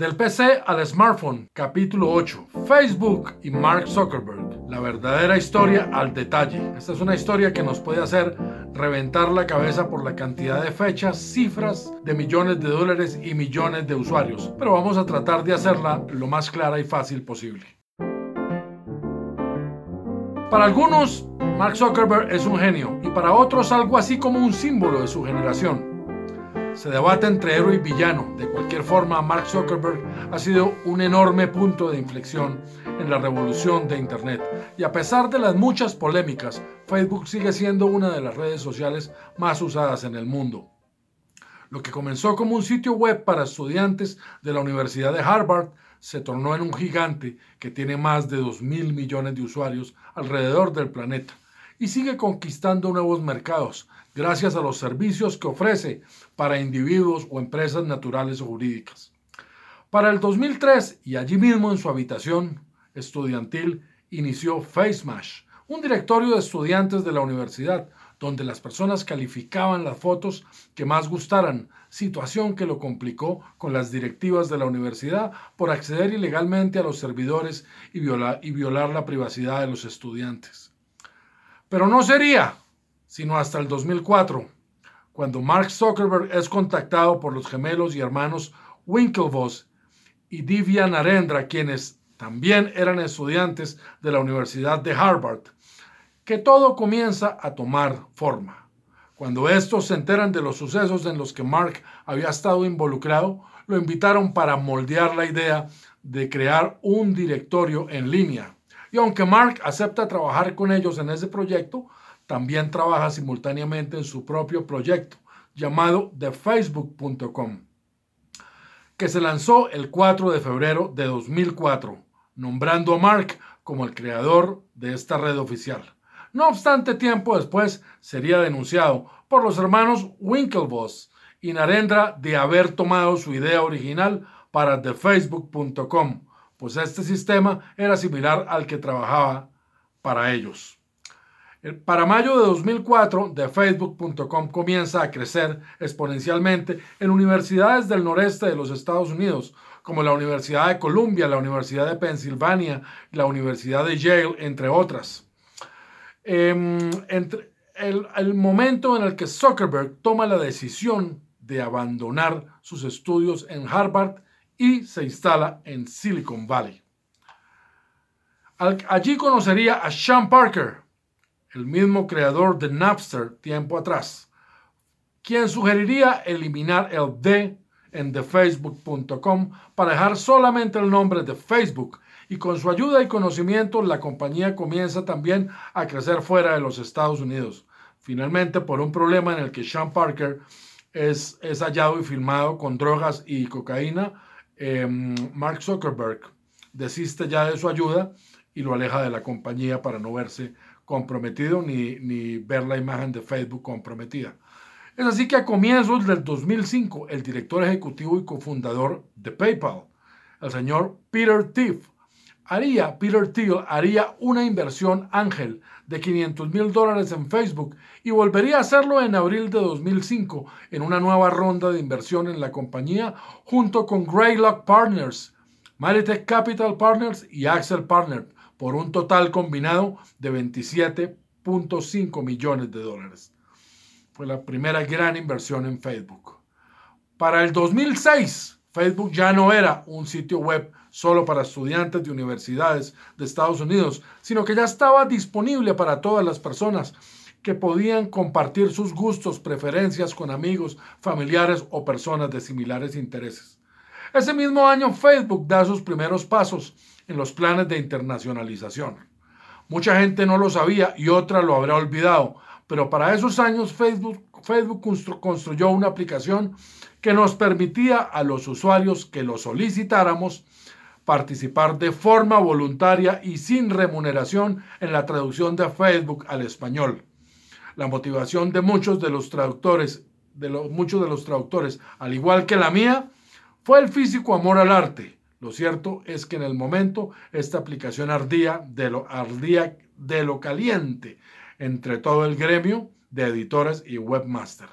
Del PC al smartphone, capítulo 8. Facebook y Mark Zuckerberg. La verdadera historia al detalle. Esta es una historia que nos puede hacer reventar la cabeza por la cantidad de fechas, cifras de millones de dólares y millones de usuarios. Pero vamos a tratar de hacerla lo más clara y fácil posible. Para algunos, Mark Zuckerberg es un genio y para otros algo así como un símbolo de su generación. Se debate entre héroe y villano. De cualquier forma, Mark Zuckerberg ha sido un enorme punto de inflexión en la revolución de Internet. Y a pesar de las muchas polémicas, Facebook sigue siendo una de las redes sociales más usadas en el mundo. Lo que comenzó como un sitio web para estudiantes de la Universidad de Harvard se tornó en un gigante que tiene más de 2 mil millones de usuarios alrededor del planeta y sigue conquistando nuevos mercados gracias a los servicios que ofrece para individuos o empresas naturales o jurídicas. Para el 2003 y allí mismo en su habitación estudiantil inició FaceMash, un directorio de estudiantes de la universidad donde las personas calificaban las fotos que más gustaran, situación que lo complicó con las directivas de la universidad por acceder ilegalmente a los servidores y violar, y violar la privacidad de los estudiantes. Pero no sería sino hasta el 2004, cuando Mark Zuckerberg es contactado por los gemelos y hermanos Winklevoss y Divya Narendra, quienes también eran estudiantes de la Universidad de Harvard, que todo comienza a tomar forma. Cuando estos se enteran de los sucesos en los que Mark había estado involucrado, lo invitaron para moldear la idea de crear un directorio en línea y aunque Mark acepta trabajar con ellos en ese proyecto, también trabaja simultáneamente en su propio proyecto llamado thefacebook.com, que se lanzó el 4 de febrero de 2004, nombrando a Mark como el creador de esta red oficial. No obstante, tiempo después sería denunciado por los hermanos Winklevoss y Narendra de haber tomado su idea original para thefacebook.com, pues este sistema era similar al que trabajaba para ellos. Para mayo de 2004, TheFacebook.com comienza a crecer exponencialmente en universidades del noreste de los Estados Unidos, como la Universidad de Columbia, la Universidad de Pensilvania, la Universidad de Yale, entre otras. Em, entre el, el momento en el que Zuckerberg toma la decisión de abandonar sus estudios en Harvard y se instala en Silicon Valley. Allí conocería a Sean Parker, el mismo creador de Napster tiempo atrás, quien sugeriría eliminar el D en thefacebook.com para dejar solamente el nombre de Facebook y con su ayuda y conocimiento la compañía comienza también a crecer fuera de los Estados Unidos. Finalmente, por un problema en el que Sean Parker es, es hallado y filmado con drogas y cocaína, Em, Mark Zuckerberg desiste ya de su ayuda y lo aleja de la compañía para no verse comprometido ni, ni ver la imagen de Facebook comprometida. Es así que a comienzos del 2005, el director ejecutivo y cofundador de PayPal, el señor Peter Thiel, haría, Peter Thiel haría una inversión ángel de 500 mil dólares en Facebook y volvería a hacerlo en abril de 2005 en una nueva ronda de inversión en la compañía junto con Greylock Partners, Maritech Capital Partners y Axel Partners por un total combinado de 27.5 millones de dólares. Fue la primera gran inversión en Facebook. Para el 2006, Facebook ya no era un sitio web solo para estudiantes de universidades de Estados Unidos, sino que ya estaba disponible para todas las personas que podían compartir sus gustos, preferencias con amigos, familiares o personas de similares intereses. Ese mismo año Facebook da sus primeros pasos en los planes de internacionalización. Mucha gente no lo sabía y otra lo habrá olvidado, pero para esos años Facebook, Facebook construyó una aplicación que nos permitía a los usuarios que lo solicitáramos participar de forma voluntaria y sin remuneración en la traducción de Facebook al español. La motivación de muchos de los traductores, de muchos de los traductores, al igual que la mía, fue el físico amor al arte. Lo cierto es que en el momento esta aplicación ardía de lo, ardía de lo caliente entre todo el gremio de editores y webmaster.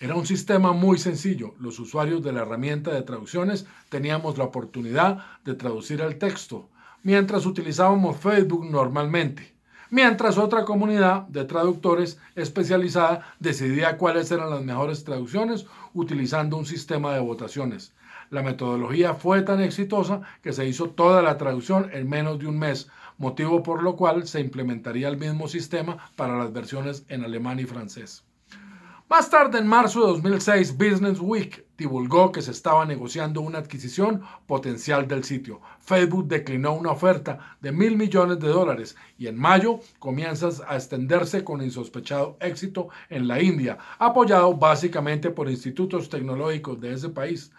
Era un sistema muy sencillo. Los usuarios de la herramienta de traducciones teníamos la oportunidad de traducir el texto, mientras utilizábamos Facebook normalmente, mientras otra comunidad de traductores especializada decidía cuáles eran las mejores traducciones utilizando un sistema de votaciones. La metodología fue tan exitosa que se hizo toda la traducción en menos de un mes, motivo por lo cual se implementaría el mismo sistema para las versiones en alemán y francés. Más tarde, en marzo de 2006, Business Week divulgó que se estaba negociando una adquisición potencial del sitio. Facebook declinó una oferta de mil millones de dólares y en mayo comienza a extenderse con insospechado éxito en la India, apoyado básicamente por institutos tecnológicos de ese país.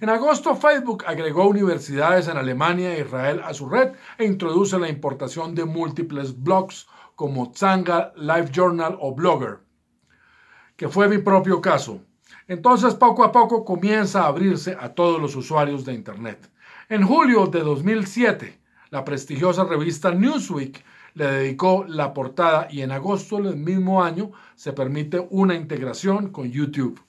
En agosto, Facebook agregó universidades en Alemania e Israel a su red e introduce la importación de múltiples blogs como Zanga, Live Journal o Blogger que fue mi propio caso. Entonces poco a poco comienza a abrirse a todos los usuarios de Internet. En julio de 2007, la prestigiosa revista Newsweek le dedicó la portada y en agosto del mismo año se permite una integración con YouTube,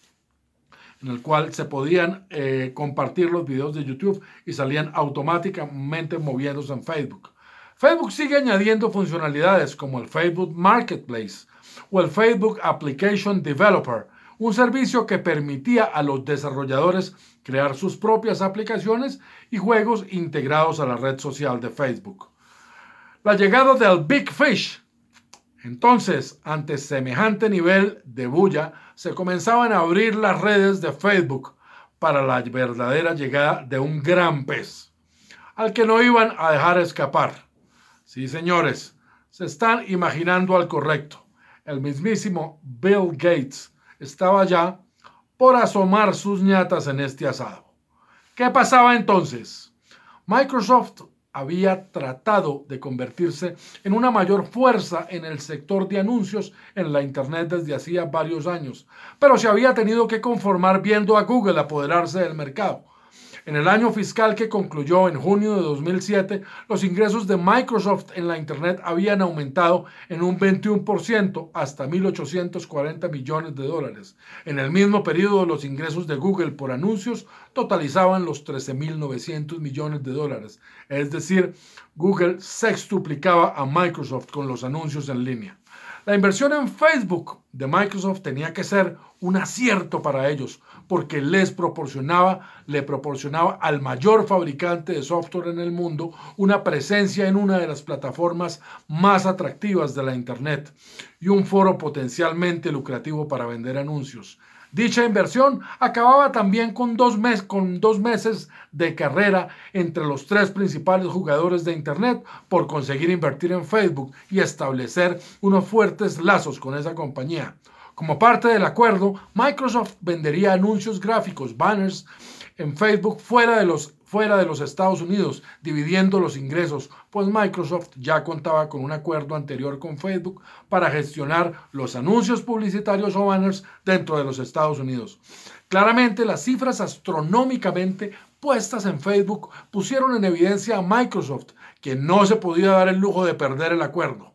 en el cual se podían eh, compartir los videos de YouTube y salían automáticamente moviéndose en Facebook. Facebook sigue añadiendo funcionalidades como el Facebook Marketplace, o el Facebook Application Developer, un servicio que permitía a los desarrolladores crear sus propias aplicaciones y juegos integrados a la red social de Facebook. La llegada del Big Fish. Entonces, ante semejante nivel de bulla, se comenzaban a abrir las redes de Facebook para la verdadera llegada de un gran pez, al que no iban a dejar escapar. Sí, señores, se están imaginando al correcto el mismísimo Bill Gates estaba ya por asomar sus ñatas en este asado. ¿Qué pasaba entonces? Microsoft había tratado de convertirse en una mayor fuerza en el sector de anuncios en la Internet desde hacía varios años, pero se había tenido que conformar viendo a Google apoderarse del mercado. En el año fiscal que concluyó en junio de 2007, los ingresos de Microsoft en la Internet habían aumentado en un 21% hasta 1.840 millones de dólares. En el mismo periodo, los ingresos de Google por anuncios totalizaban los 13.900 millones de dólares. Es decir, Google sextuplicaba a Microsoft con los anuncios en línea. La inversión en Facebook de Microsoft tenía que ser un acierto para ellos, porque les proporcionaba, le proporcionaba al mayor fabricante de software en el mundo una presencia en una de las plataformas más atractivas de la Internet y un foro potencialmente lucrativo para vender anuncios. Dicha inversión acababa también con dos, meses de carrera entre los tres principales jugadores de Internet por conseguir invertir en Facebook y establecer unos fuertes lazos con esa compañía. Como parte del acuerdo, Microsoft vendería anuncios gráficos, banners, en Facebook fuera de los fuera de los Estados Unidos, dividiendo los ingresos, pues Microsoft ya contaba con un acuerdo anterior con Facebook para gestionar los anuncios publicitarios o banners dentro de los Estados Unidos. Claramente las cifras astronómicamente puestas en Facebook pusieron en evidencia a Microsoft, que no se podía dar el lujo de perder el acuerdo.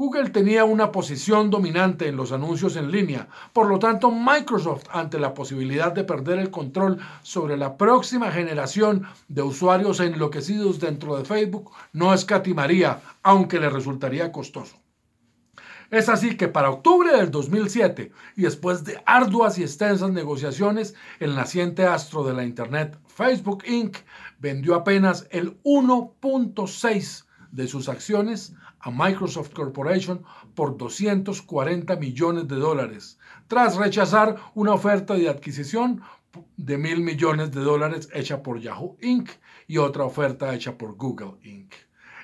Google tenía una posición dominante en los anuncios en línea, por lo tanto Microsoft, ante la posibilidad de perder el control sobre la próxima generación de usuarios enloquecidos dentro de Facebook, no escatimaría, aunque le resultaría costoso. Es así que para octubre del 2007, y después de arduas y extensas negociaciones, el naciente astro de la Internet, Facebook Inc., vendió apenas el 1.6 de sus acciones a Microsoft Corporation por 240 millones de dólares, tras rechazar una oferta de adquisición de mil millones de dólares hecha por Yahoo Inc. y otra oferta hecha por Google Inc.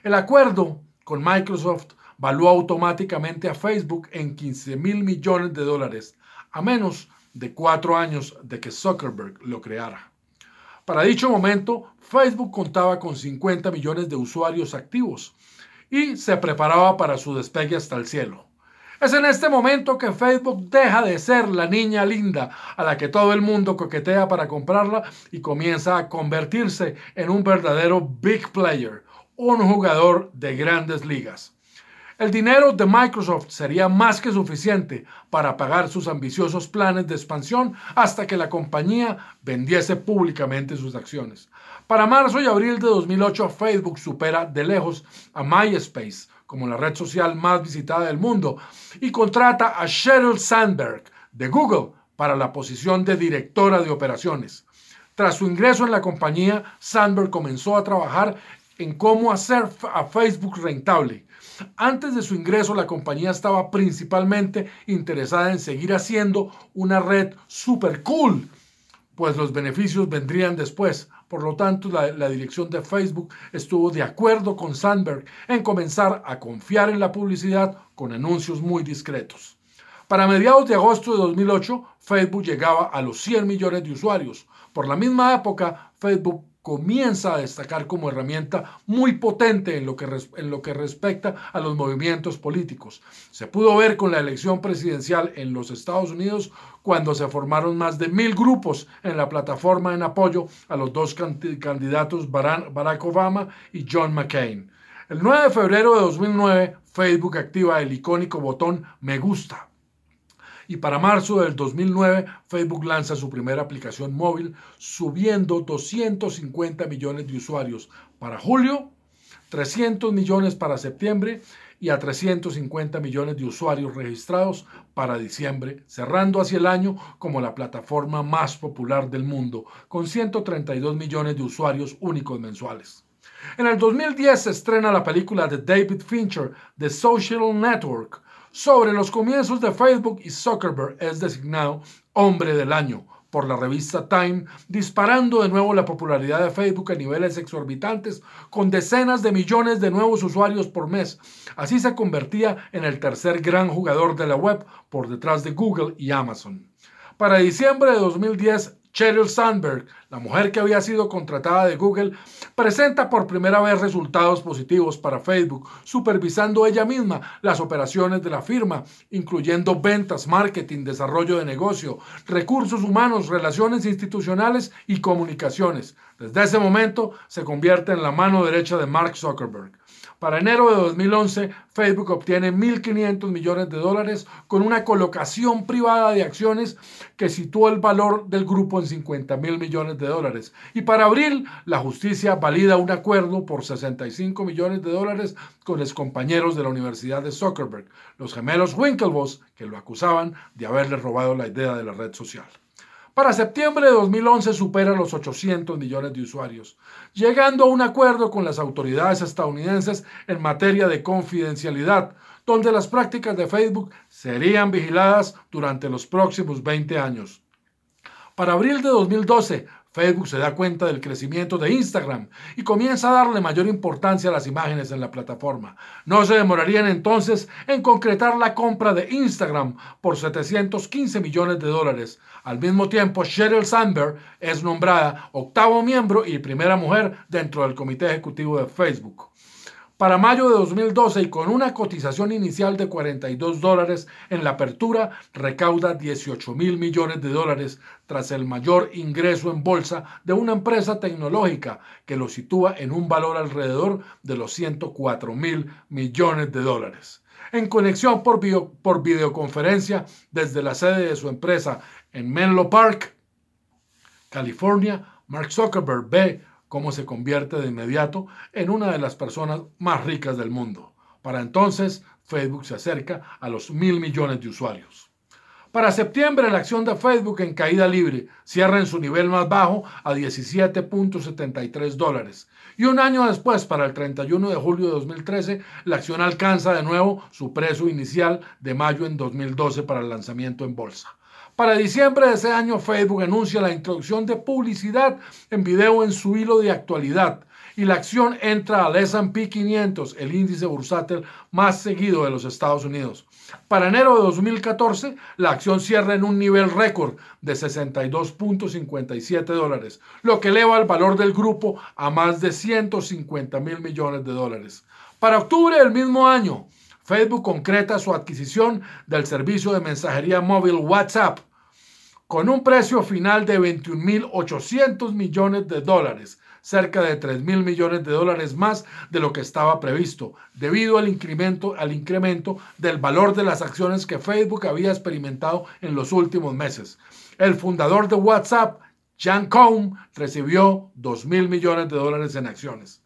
El acuerdo con Microsoft valuó automáticamente a Facebook en 15 mil millones de dólares, a menos de cuatro años de que Zuckerberg lo creara. Para dicho momento, Facebook contaba con 50 millones de usuarios activos y se preparaba para su despegue hasta el cielo. Es en este momento que Facebook deja de ser la niña linda a la que todo el mundo coquetea para comprarla y comienza a convertirse en un verdadero big player, un jugador de grandes ligas. El dinero de Microsoft sería más que suficiente para pagar sus ambiciosos planes de expansión hasta que la compañía vendiese públicamente sus acciones. Para marzo y abril de 2008, Facebook supera de lejos a MySpace como la red social más visitada del mundo y contrata a Sheryl Sandberg de Google para la posición de directora de operaciones. Tras su ingreso en la compañía, Sandberg comenzó a trabajar en cómo hacer a Facebook rentable. Antes de su ingreso, la compañía estaba principalmente interesada en seguir haciendo una red super cool, pues los beneficios vendrían después. Por lo tanto, la, dirección de Facebook estuvo de acuerdo con Sandberg en comenzar a confiar en la publicidad con anuncios muy discretos. Para mediados de agosto de 2008, Facebook llegaba a los 100 millones de usuarios. Por la misma época, Facebook comienza a destacar como herramienta muy potente en lo, que, en lo que respecta a los movimientos políticos. Se pudo ver con la elección presidencial en los Estados Unidos cuando se formaron más de mil grupos en la plataforma en apoyo a los dos candidatos Barack Obama y John McCain. El 9 de febrero de 2009, Facebook activa el icónico botón Me gusta y para marzo del 2009 Facebook lanza su primera aplicación móvil subiendo 250 millones de usuarios para julio, 300 millones para septiembre y a 350 millones de usuarios registrados para diciembre, cerrando hacia el año como la plataforma más popular del mundo, con 132 millones de usuarios únicos mensuales. En el 2010 se estrena la película de David Fincher, The Social Network, sobre los comienzos de Facebook y Zuckerberg es designado Hombre del Año por la revista Time, disparando de nuevo la popularidad de Facebook a niveles exorbitantes, con decenas de millones de nuevos usuarios por mes. Así se convertía en el tercer gran jugador de la web por detrás de Google y Amazon. Para diciembre de 2010, Sheryl Sandberg, la mujer que había sido contratada de Google, presenta por primera vez resultados positivos para Facebook, supervisando ella misma las operaciones de la firma, incluyendo ventas, marketing, desarrollo de negocio, recursos humanos, relaciones institucionales y comunicaciones. Desde ese momento se convierte en la mano derecha de Mark Zuckerberg. Para enero de 2011, Facebook obtiene 1.500 millones de dólares con una colocación privada de acciones que situó el valor del grupo en 50 mil millones de dólares. Y para abril, la justicia valida un acuerdo por 65 millones de dólares con los compañeros de la Universidad de Zuckerberg, los gemelos Winklevoss, que lo acusaban de haberle robado la idea de la red social. Para septiembre de 2011 supera los 800 millones de usuarios, llegando a un acuerdo con las autoridades estadounidenses en materia de confidencialidad, donde las prácticas de Facebook serían vigiladas durante los próximos 20 años. Para abril de 2012, Facebook se da cuenta del crecimiento de Instagram y comienza a darle mayor importancia a las imágenes en la plataforma. No se demorarían entonces en concretar la compra de Instagram por 715 millones de dólares. Al mismo tiempo, Sheryl Sandberg es nombrada octavo miembro y primera mujer dentro del comité ejecutivo de Facebook. Para mayo de 2012 y con una cotización inicial de 42 dólares en la apertura, recauda 18 mil millones de dólares tras el mayor ingreso en bolsa de una empresa tecnológica que lo sitúa en un valor alrededor de los 104 mil millones de dólares. En conexión por, por videoconferencia desde la sede de su empresa en Menlo Park, California, Mark Zuckerberg cómo se convierte de inmediato en una de las personas más ricas del mundo. Para entonces, Facebook se acerca a los mil millones de usuarios. Para septiembre, la acción de Facebook en caída libre cierra en su nivel más bajo a 17.73 dólares. Y un año después, para el 31 de julio de 2013, la acción alcanza de nuevo su precio inicial de mayo en 2012 para el lanzamiento en bolsa. Para diciembre de ese año, Facebook anuncia la introducción de publicidad en video en su hilo de actualidad y la acción entra al S&P 500, el índice bursátil más seguido de los Estados Unidos. Para enero de 2014, la acción cierra en un nivel récord de 62.57 dólares, lo que eleva el valor del grupo a más de 150 mil millones de dólares. Para octubre del mismo año, Facebook concreta su adquisición del servicio de mensajería móvil WhatsApp con un precio final de 21.800 millones de dólares, cerca de 3 mil millones de dólares más de lo que estaba previsto, debido al incremento, al incremento del valor de las acciones que Facebook había experimentado en los últimos meses. El fundador de WhatsApp, Jan Koum, recibió 2 mil millones de dólares en acciones.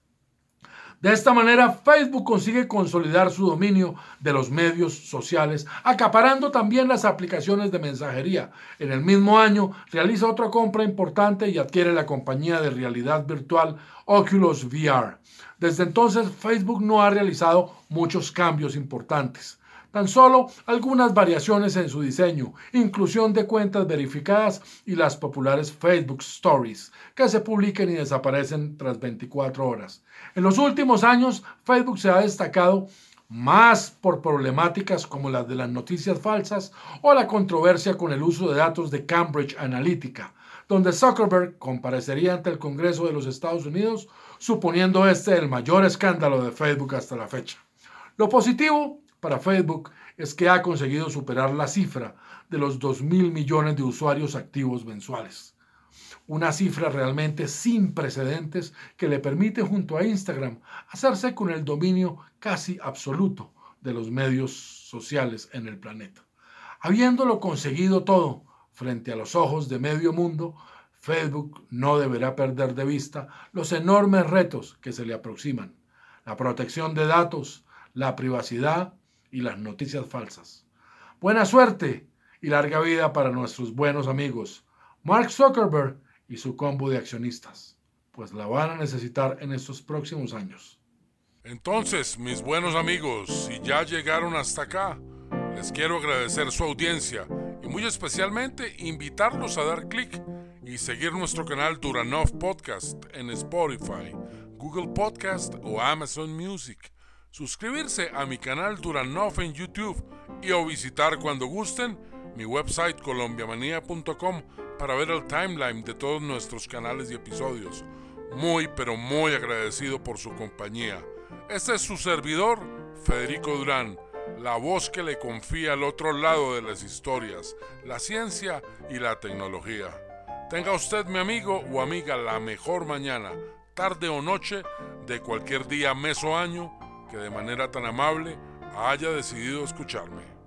De esta manera, Facebook consigue consolidar su dominio de los medios sociales, acaparando también las aplicaciones de mensajería. En el mismo año, realiza otra compra importante y adquiere la compañía de realidad virtual Oculus VR. Desde entonces, Facebook no ha realizado muchos cambios importantes tan solo algunas variaciones en su diseño, inclusión de cuentas verificadas y las populares Facebook Stories, que se publican y desaparecen tras 24 horas. En los últimos años, Facebook se ha destacado más por problemáticas como las de las noticias falsas o la controversia con el uso de datos de Cambridge Analytica, donde Zuckerberg comparecería ante el Congreso de los Estados Unidos, suponiendo este el mayor escándalo de Facebook hasta la fecha. Lo positivo para Facebook es que ha conseguido superar la cifra de los 2 mil millones de usuarios activos mensuales. Una cifra realmente sin precedentes que le permite junto a Instagram hacerse con el dominio casi absoluto de los medios sociales en el planeta. Habiéndolo conseguido todo frente a los ojos de medio mundo, Facebook no deberá perder de vista los enormes retos que se le aproximan. La protección de datos, la privacidad y las noticias falsas. Buena suerte y larga vida para nuestros buenos amigos Mark Zuckerberg y su combo de accionistas, pues la van a necesitar en estos próximos años. Entonces, mis buenos amigos, si ya llegaron hasta acá, les quiero agradecer su audiencia y muy especialmente invitarlos a dar clic y seguir nuestro canal Duranov Podcast en Spotify, Google Podcast o Amazon Music suscribirse a mi canal Duranov en YouTube y o visitar cuando gusten mi website colombiamanía.com para ver el timeline de todos nuestros canales y episodios. Muy pero muy agradecido por su compañía. Este es su servidor, Federico Durán, la voz que le confía al otro lado de las historias, la ciencia y la tecnología. Tenga usted, mi amigo o amiga, la mejor mañana, tarde o noche de cualquier día, mes o año que de manera tan amable haya decidido escucharme.